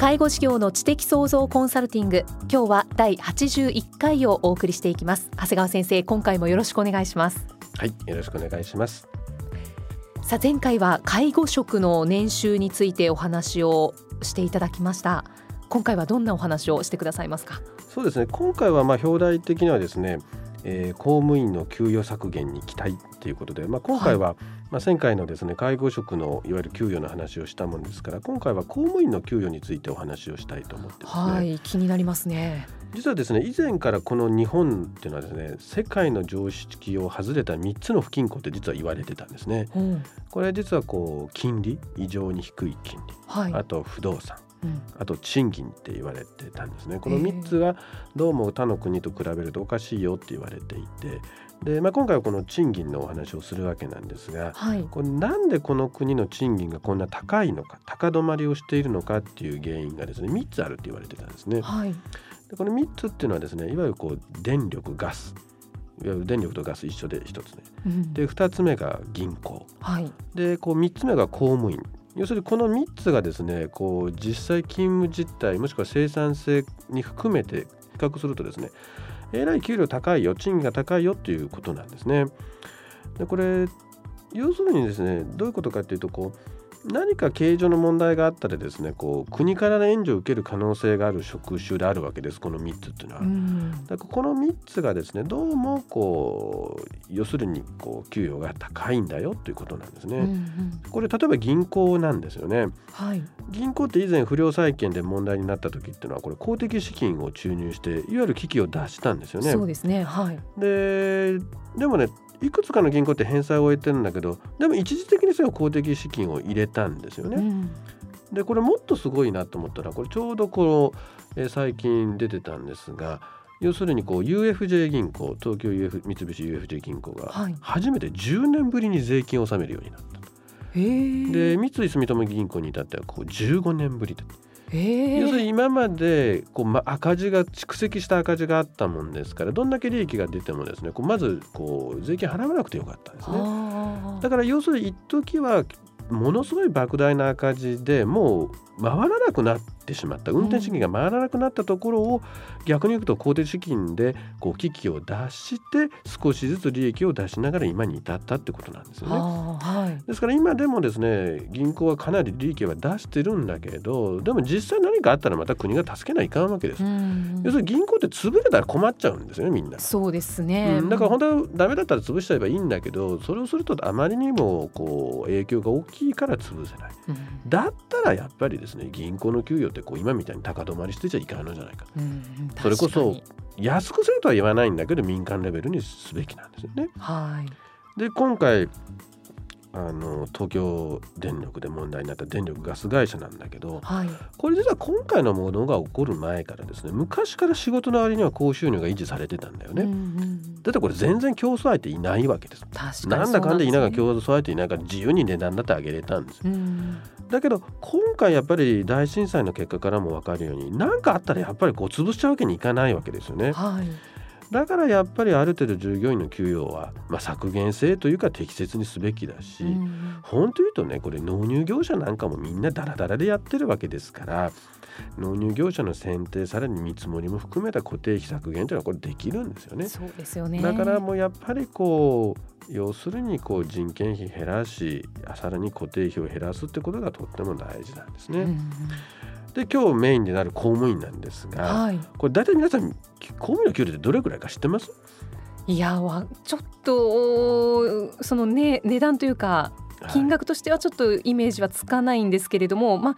介護事業の知的創造コンサルティング今日は第81回をお送りしていきます。長谷川先生今回もよろしくお願いします。はいよろしくお願いします。さあ前回は介護職の年収についてお話をしていただきました。今回はどんなお話をしてくださいますか？そうですね。今回はまあ表題的にはですね、えー、公務員の給与削減に期待ということで、まあ、今回は、はい、まあ、前回のですね介護職のいわゆる給与の話をしたもんですから今回は公務員の給与についてお話をしたいと思ってますね。はい気になりますね。実はですね以前からこの日本っていうのはですね世界の常識を外れた3つの不均衡って実は言われてたんですね。う。ん、これ実はこう金利異常に低い金利、はい、あと不動産あと賃金って言われてたんですね。この3つはどうも他の国と比べるとおかしいよって言われていてで、まあ、今回はこの賃金のお話をするわけなんですが、はい、これなんでこの国の賃金がこんな高いのか高止まりをしているのかっていう原因がですね3つあるって言われてたんですね。はい、でこの3つっていうのはですねいわゆるこう電力ガス。いわゆる電力とガス一緒で1つね、うん、で2つ目が銀行、はい、でこう3つ目が公務員要するにこの3つがですねこう実際勤務実態もしくは生産性に含めて比較するとですねえらい給料高いよ賃金が高いよっていうことなんですね。でこれ要するにですねどういうことかっていうとこう何か経営上の問題があったらですねこう国からの援助を受ける可能性がある職種であるわけですこの3つっていうのは。だからこの3つがですねどうもこう要するにこう給与が高いんだよということなんですね。うんうん、これ例えば銀行なんですよね、はい。銀行って以前不良債権で問題になった時っていうのはこれ公的資金を注入していわゆる危機を脱したんですよね。そうですね。はい。ででもねいくつかの銀行って返済を終えてるんだけどでも一時的にその公的資金を入れたんですよね。うん、でこれもっとすごいなと思ったらこれちょうどこの、え最近出てたんですが要するにこう UFJ 銀行東京 UF 三菱 UFJ 銀行が初めて10年ぶりに税金を納めるようになった。で三井住友銀行に至ってはこう15年ぶりで。要するに今までこう、ま、赤字が蓄積した赤字があったもんですからどんだけ利益が出てもですねこうまずこう税金払わなくてよかったんですね。だから要するに一時はものすごい莫大な赤字でもう回らなくなってしまった運転資金が回らなくなったところを、逆に言うと公的資金でこう危機を脱して少しずつ利益を出しながら今に至ったってことなんですよね。はい、ですから今でもですね銀行はかなり利益は出してるんだけどでも実際何かあったらまた国が助けないかんわけです。要するに銀行って潰れたら困っちゃうんですよねみんな。そうですね、うん、だから本当はダメだったら潰しちゃえばいいんだけどそれをするとあまりにもこう影響が大きいから潰せない。うん、だったらやっぱりですね。銀行の給与ってこう今みたいに高止まりしてちゃいかんのじゃないか,、うん、それこそ安くするとは言わないんだけど民間レベルにすべきなんですよね。はい、で今回あの東京電力で問題になった電力ガス会社なんだけど、はい、これ実は今回のものが起こる前からですね昔から仕事の割には高収入が維持されてたんだよね。うんうん、だってこれ全然競争相手いないわけです。なんだかんだ言いながら競争相手いないから自由に値段だって上げれたんですよ。うん、だけど今回やっぱり大震災の結果からも分かるように何かあったらやっぱりこう潰しちゃうわけにいかないわけですよね。はいだからやっぱりある程度従業員の給与は、まあ、削減性というか適切にすべきだし、うん、本当言うとねこれ納入業者なんかもみんなダラダラでやってるわけですから納入業者の選定さらに見積もりも含めた固定費削減というのはこれできるんですよね。そうですよねだからもうやっぱりこう要するにこう人件費減らしさらに固定費を減らすってことがとっても大事なんですね。うんで今日メインになる公務員なんですが、はい、これ大体皆さん公務員の給料ってどれくらいか知ってます？いやわちょっとその、ね、値段というか金額としてはちょっとイメージはつかないんですけれども、まあ、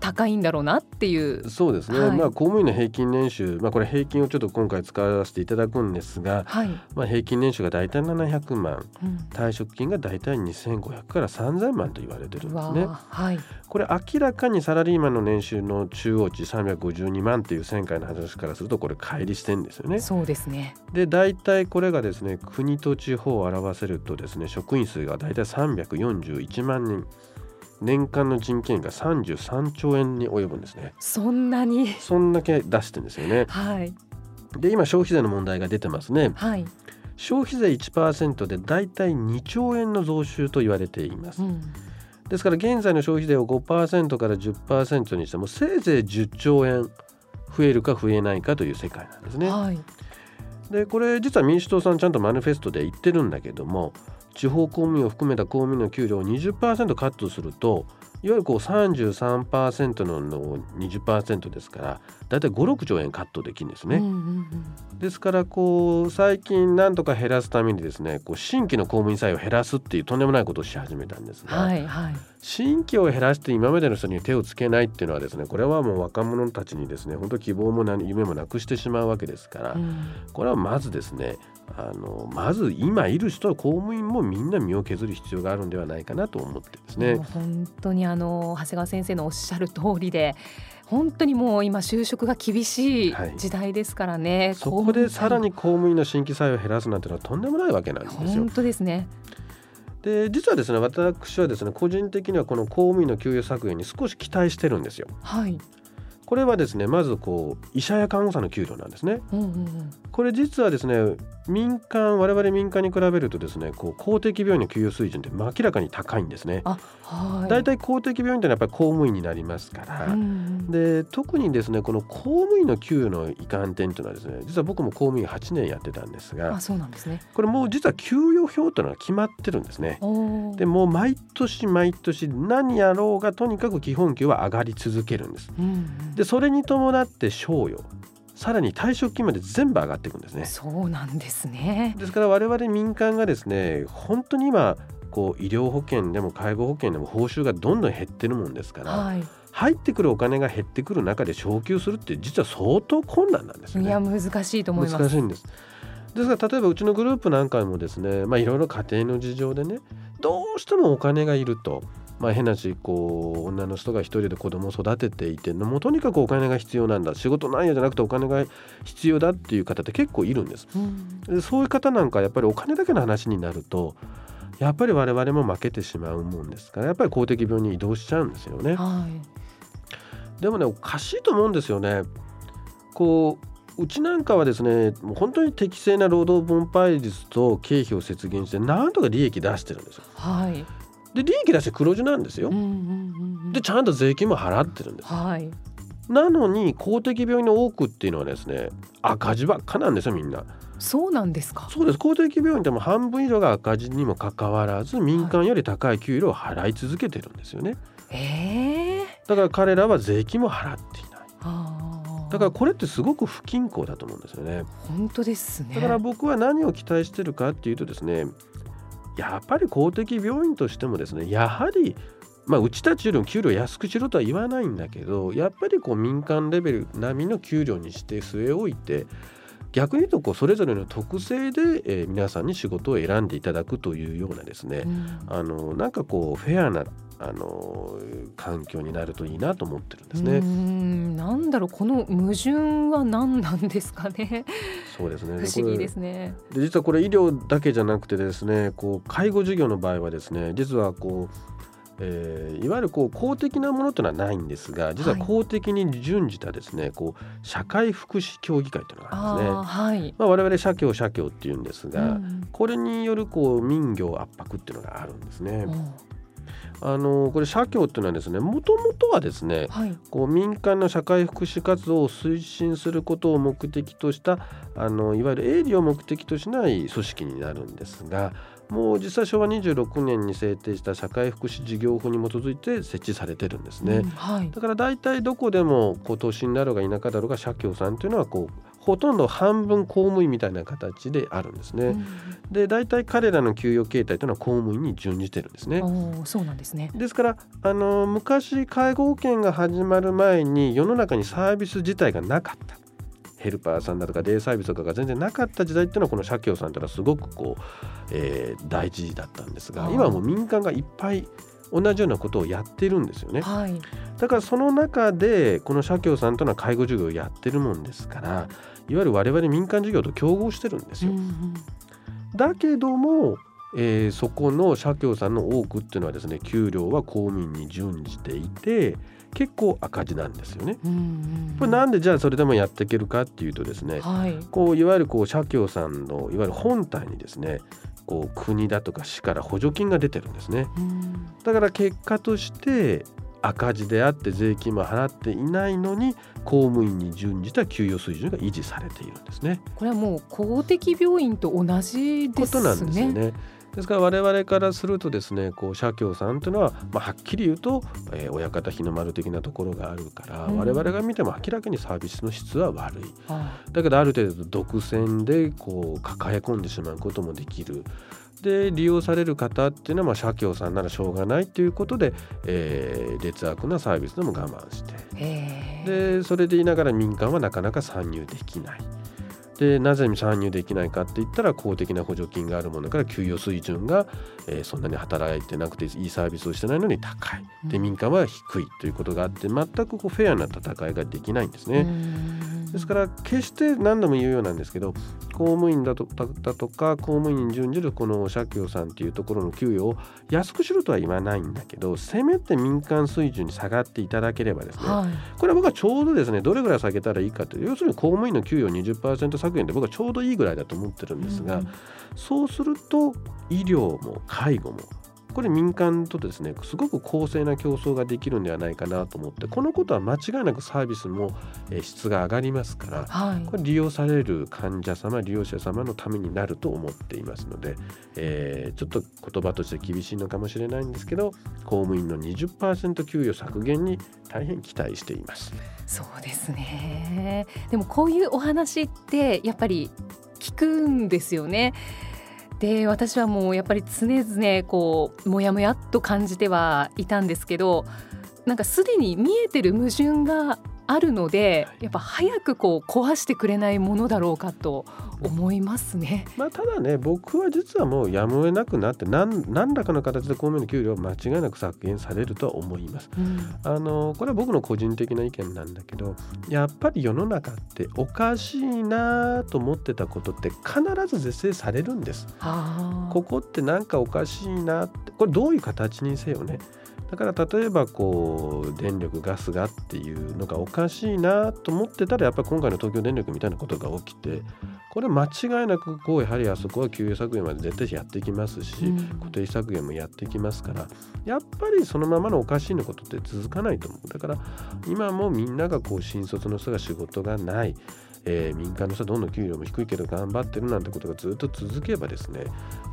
高いんだろうなっていう。そうですね、はい、まあ、公務員の平均年収、まあ、これ平均をちょっと今回使わせていただくんですが、はい、まあ、平均年収が大体700万、うん、退職金が大体2500から3000万と言われてるんですね。はい、これ明らかにサラリーマンの年収の中央値352万という前回の話からするとこれ乖離してんですよね。そうですね。で大体これがですね国と地方を表せるとですね職員数が大体341万人。年間の人件費が33兆円に及ぶんですね。そんなに？そんだけ出してるんですよね。はい。で今消費税の問題が出てますね。はい。消費税1%でだいたい2兆円の増収と言われています、うん、ですから現在の消費税を5%から10%にしてもせいぜい10兆円増えるか増えないかという世界なんですね、はい、でこれ実は民主党さんちゃんとマニフェストで言ってるんだけども地方公務員を含めた公務員の給料を20%カットするといわゆるこう33%のの20%ですからだいたい56兆円カットできるんですね。ですからこう最近なんとか減らすためにですねこう新規の公務員採用を減らすっていうとんでもないことをし始めたんですが、はいはい、新規を減らして今までの人に手をつけないっていうのはですねこれはもう若者たちにですね本当希望も夢もなくしてしまうわけですから、うん、これはまずですねあのまず今いる人公務員もみんな身を削る必要があるんではないかなと思ってですね。本当にあの長谷川先生のおっしゃる通りで本当にもう今就職が厳しい時代ですからね、はい、そこでさらに公務員の新規採用を減らすなんてのはとんでもないわけなんですよ。本当ですね。で実はですね私はですね個人的にはこの公務員の給与削減に少し期待してるんですよ。はい、これはですねまずこう医者や看護師の給料なんですね、うんうんうん、これ実はですね民間我々民間に比べるとですねこう公的病院の給与水準って明らかに高いんですね。はい、だいたい公的病院ってのはやっぱり公務員になりますから、うん、で特にですねこの公務員の給与の遺憾点というのはですね実は僕も公務員8年やってたんですがあそうなんですね。これもう実は給与表というのは決まってるんですね。でもう毎年毎年何やろうがとにかく基本給は上がり続けるんです。うん、でそれに伴って賞与さらに退職金まで全部上がっていくんですね。そうなんですね。ですから我々民間がですね本当に今こう医療保険でも介護保険でも報酬がどんどん減ってるもんですから、はい、入ってくるお金が減ってくる中で昇給するって実は相当困難なんですよね。いや難しいと思います。難しいんです。ですから例えばうちのグループなんかもですねまあいろいろ家庭の事情でねどうしてもお金がいるとまあ、変なしこう女の人が一人で子供を育てていてもうとにかくお金が必要なんだ。仕事なんやじゃなくてお金が必要だっていう方って結構いるんです、うん、でそういう方なんかやっぱりお金だけの話になるとやっぱり我々も負けてしまうもんですからやっぱり公的病に移動しちゃうんですよね、はい、でもねおかしいと思うんですよね。こううちなんかはですねもう本当に適正な労働分配率と経費を節減してなんとか利益出してるんですよ。はい、で利益出して黒字なんですよ、でちゃんと税金も払ってるんです、はい、なのに公的病院の多くっていうのはですね赤字ばっかなんですよみんな。そうなんですか？そうです。公的病院でも半分以上が赤字にもかかわらず民間より高い給料を払い続けてるんですよね、はい、だから彼らは税金も払っていない。だからこれってすごく不均衡だと思うんですよね。本当ですね。だから僕は何を期待してるかっていうとですねやっぱり公的病院としてもですねやはりまあ、うちたちよりも給料安くしろとは言わないんだけどやっぱりこう民間レベル並みの給料にして据え置いて逆に言うとこうそれぞれの特性で、えー、皆さんに仕事を選んでいただくというようなですね、うん、あのなんかこうフェアなあの環境になるといいなと思ってるんですね。うんなんだろうこの矛盾は何なんですかね。そうですね。不思議ですね。で実はこれ医療だけじゃなくてですね、こう介護事業の場合はですね、実はこうえー、いわゆるこう公的なものというのはないんですが実は公的に準じたですね、はい、こう社会福祉協議会というのがあるんですね。はいまあ、我々社協社協っていうんですが、うん、これによるこう民業圧迫っていうのがあるんですね。うんあのこれ社協っていうのはですねもともとはですね、はい、こう民間の社会福祉活動を推進することを目的としたあのいわゆる営利を目的としない組織になるんですがもう実際昭和26年に制定した社会福祉事業法に基づいて設置されてるんですね、うんはい、だから大体どこでもこう都心だろうが田舎だろうが社協さんというのはこうほとんど半分公務員みたいな形であるんですね。うん、で大体彼らの給与形態というのは公務員に準じてるんですね。そうなんですねですからあの昔介護保険が始まる前に世の中にサービス自体がなかった。ヘルパーさんだとかデイサービスとかが全然なかった時代っていうのはこの社協さんというのはすごくこう、えー、大事だったんですが今はもう民間がいっぱい同じようなことをやってるんですよね、はい、だからその中でこの社協さんというのは介護事業をやってるもんですからいわゆる我々民間事業と競合してるんですよ。うんうん、だけどもえー、そこの社協さんの多くっていうのはですね給料は公務員に準じていて結構赤字なんですよね。これなんでじゃあそれでもやっていけるかっていうとですね、はい、こういわゆるこう社協さんのいわゆる本体にですねこう国だとか市から補助金が出てるんですね。だから結果として赤字であって税金も払っていないのに公務員に準じた給与水準が維持されているんですね。これはもう公的病院と同じですね。ことなんですよね。ですから我々からするとですねこう社協さんというのは、まあ、はっきり言うと、えー、親方日の丸的なところがあるから、うん、我々が見ても明らかにサービスの質は悪い、だけどある程度独占でこう抱え込んでしまうこともできる。で利用される方っていうのはまあ社協さんならしょうがないということで、えー、劣悪なサービスでも我慢して。でそれでいながら民間はなかなか参入できない。でなぜ参入できないかって言ったら公的な補助金があるものから給与水準が、えー、そんなに働いてなくていいサービスをしてないのに高い。で民間は低いということがあって全くこうフェアな戦いができないんですね。ですから決して何度も言うようなんですけど公務員だとだとか公務員に準じるこの社協さんっていうところの給与を安くしろとは言わないんだけどせめて民間水準に下がっていただければですね、はい、これは僕はちょうどですねどれぐらい下げたらいいかという要するに公務員の給与20%削減で僕はちょうどいいぐらいだと思ってるんですが、うん、そうすると医療も介護もこれ民間とですねすごく公正な競争ができるんではないかなと思ってこのことは間違いなくサービスも質が上がりますから、はい、これ利用される患者様利用者様のためになると思っていますので、えー、ちょっと言葉として厳しいのかもしれないんですけど公務員の20%給与削減に大変期待しています。そうですね。でもこういうお話ってやっぱり聞くんですよね。で私はもうやっぱり常々こうもやもやっと感じてはいたんですけどなんかすでに見えてる矛盾があるのでやっぱ早くこう壊してくれないものだろうかと思いますね。まあ、ただね僕は実はもうやむを得なくなって何何らかの形で公務員の給料は間違いなく削減されるとは思います。うん、あのこれは僕の個人的な意見なんだけどやっぱり世の中っておかしいなと思ってたことって必ず是正されるんです。ここって何かおかしいなってこれどういう形にせよねだから例えばこう電力ガスがっていうのがおかしいなと思ってたらやっぱり今回の東京電力みたいなことが起きてこれ間違いなくこうやはりあそこは給与削減まで絶対やってきますし、うん、固定削減もやってきますからやっぱりそのままのおかしいのことって続かないと思う。だから今もみんながこう新卒の人が仕事がないえー、民間の人はどんどん給料も低いけど頑張ってるなんてことがずっと続けばですね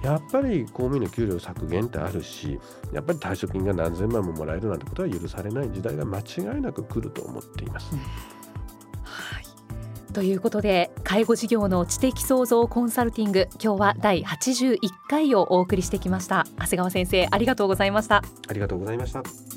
やっぱり公務員の給料削減ってあるしやっぱり退職金が何千万ももらえるなんてことは許されない時代が間違いなく来ると思っています。はい。ということで介護事業の知的創造コンサルティング今日は第81回をお送りしてきました。長谷川先生ありがとうございました。ありがとうございました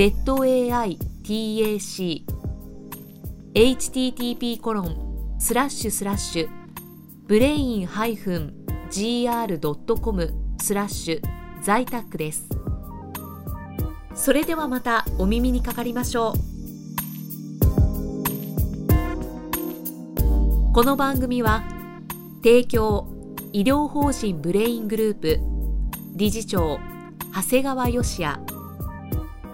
ZAITAC http コロンスラッシュスラッシュブレイン -gr.com スラッシュ在宅です。それではまたお耳にかかりましょう。この番組は提供医療法人ブレイングループ理事長長谷川義也